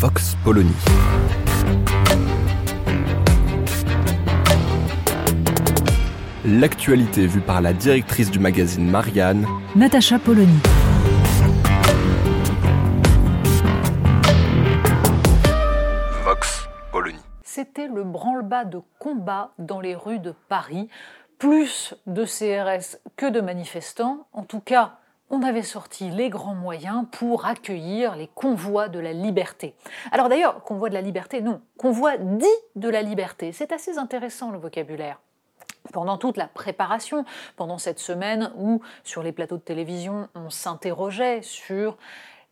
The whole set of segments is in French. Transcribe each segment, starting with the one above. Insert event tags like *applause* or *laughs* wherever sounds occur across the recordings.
Vox Polony. L'actualité vue par la directrice du magazine Marianne, Natacha Polony. Vox Polony. C'était le branle-bas de combat dans les rues de Paris. Plus de CRS que de manifestants. En tout cas, on avait sorti les grands moyens pour accueillir les convois de la liberté. Alors d'ailleurs, convoi de la liberté, non, convoi dit de la liberté. C'est assez intéressant le vocabulaire. Pendant toute la préparation, pendant cette semaine où sur les plateaux de télévision on s'interrogeait sur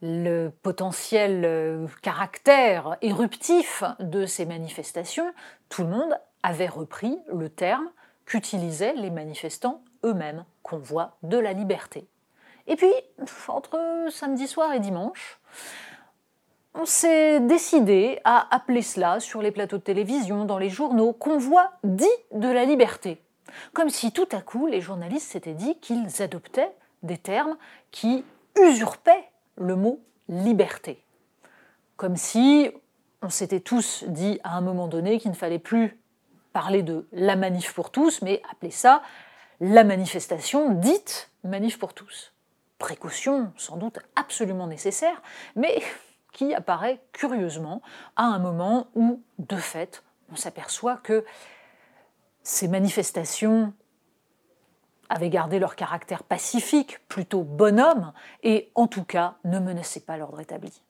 le potentiel euh, caractère éruptif de ces manifestations, tout le monde avait repris le terme qu'utilisaient les manifestants eux-mêmes, convoi de la liberté. Et puis, entre samedi soir et dimanche, on s'est décidé à appeler cela sur les plateaux de télévision, dans les journaux, convoi dit de la liberté. Comme si tout à coup les journalistes s'étaient dit qu'ils adoptaient des termes qui usurpaient le mot liberté. Comme si on s'était tous dit à un moment donné qu'il ne fallait plus parler de la manif pour tous, mais appeler ça la manifestation dite manif pour tous. Précaution sans doute absolument nécessaire, mais *laughs* qui apparaît curieusement à un moment où, de fait, on s'aperçoit que ces manifestations avaient gardé leur caractère pacifique, plutôt bonhomme, et en tout cas ne menaçaient pas l'ordre établi.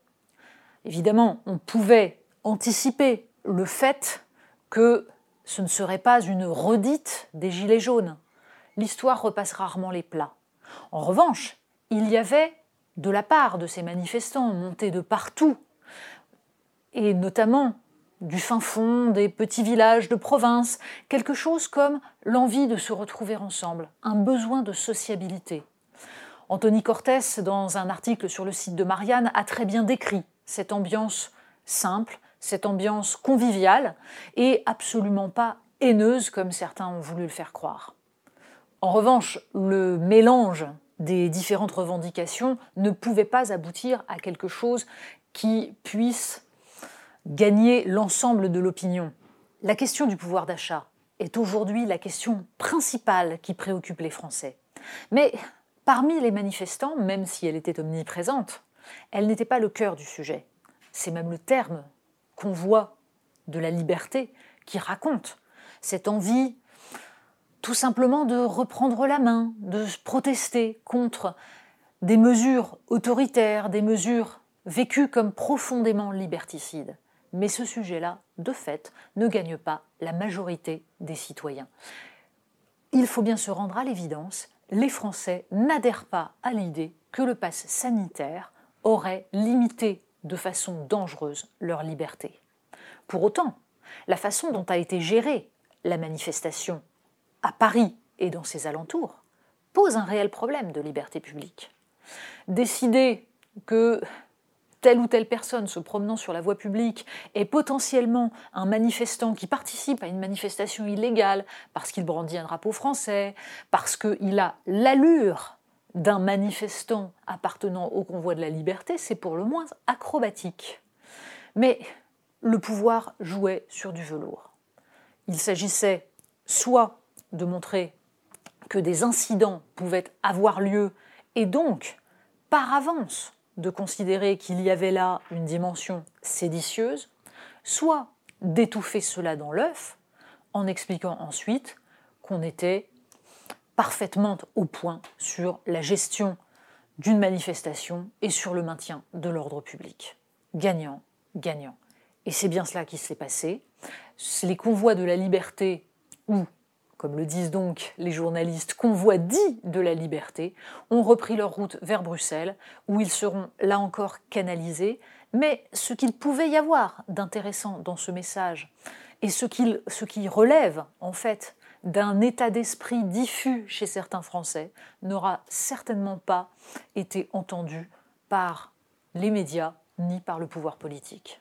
Évidemment, on pouvait anticiper le fait que ce ne serait pas une redite des Gilets jaunes. L'histoire repasse rarement les plats. En revanche, il y avait, de la part de ces manifestants montés de partout, et notamment du fin fond des petits villages de province, quelque chose comme l'envie de se retrouver ensemble, un besoin de sociabilité. Anthony Cortès, dans un article sur le site de Marianne, a très bien décrit cette ambiance simple, cette ambiance conviviale et absolument pas haineuse comme certains ont voulu le faire croire. En revanche, le mélange des différentes revendications ne pouvait pas aboutir à quelque chose qui puisse gagner l'ensemble de l'opinion. La question du pouvoir d'achat est aujourd'hui la question principale qui préoccupe les Français. Mais parmi les manifestants, même si elle était omniprésente, elle n'était pas le cœur du sujet. C'est même le terme convoi de la liberté qui raconte cette envie tout simplement de reprendre la main, de protester contre des mesures autoritaires, des mesures vécues comme profondément liberticides. Mais ce sujet-là, de fait, ne gagne pas la majorité des citoyens. Il faut bien se rendre à l'évidence, les Français n'adhèrent pas à l'idée que le pass sanitaire aurait limité de façon dangereuse leur liberté. Pour autant, la façon dont a été gérée la manifestation à Paris et dans ses alentours pose un réel problème de liberté publique. Décider que telle ou telle personne se promenant sur la voie publique est potentiellement un manifestant qui participe à une manifestation illégale parce qu'il brandit un drapeau français, parce qu'il a l'allure d'un manifestant appartenant au convoi de la liberté, c'est pour le moins acrobatique. Mais le pouvoir jouait sur du velours. Il s'agissait soit de montrer que des incidents pouvaient avoir lieu et donc par avance de considérer qu'il y avait là une dimension séditieuse, soit d'étouffer cela dans l'œuf en expliquant ensuite qu'on était parfaitement au point sur la gestion d'une manifestation et sur le maintien de l'ordre public. Gagnant, gagnant. Et c'est bien cela qui s'est passé. Les convois de la liberté, ou, comme le disent donc les journalistes, convois dits de la liberté, ont repris leur route vers Bruxelles, où ils seront là encore canalisés. Mais ce qu'il pouvait y avoir d'intéressant dans ce message, et ce, ce qui relève en fait d'un état d'esprit diffus chez certains Français, n'aura certainement pas été entendu par les médias ni par le pouvoir politique.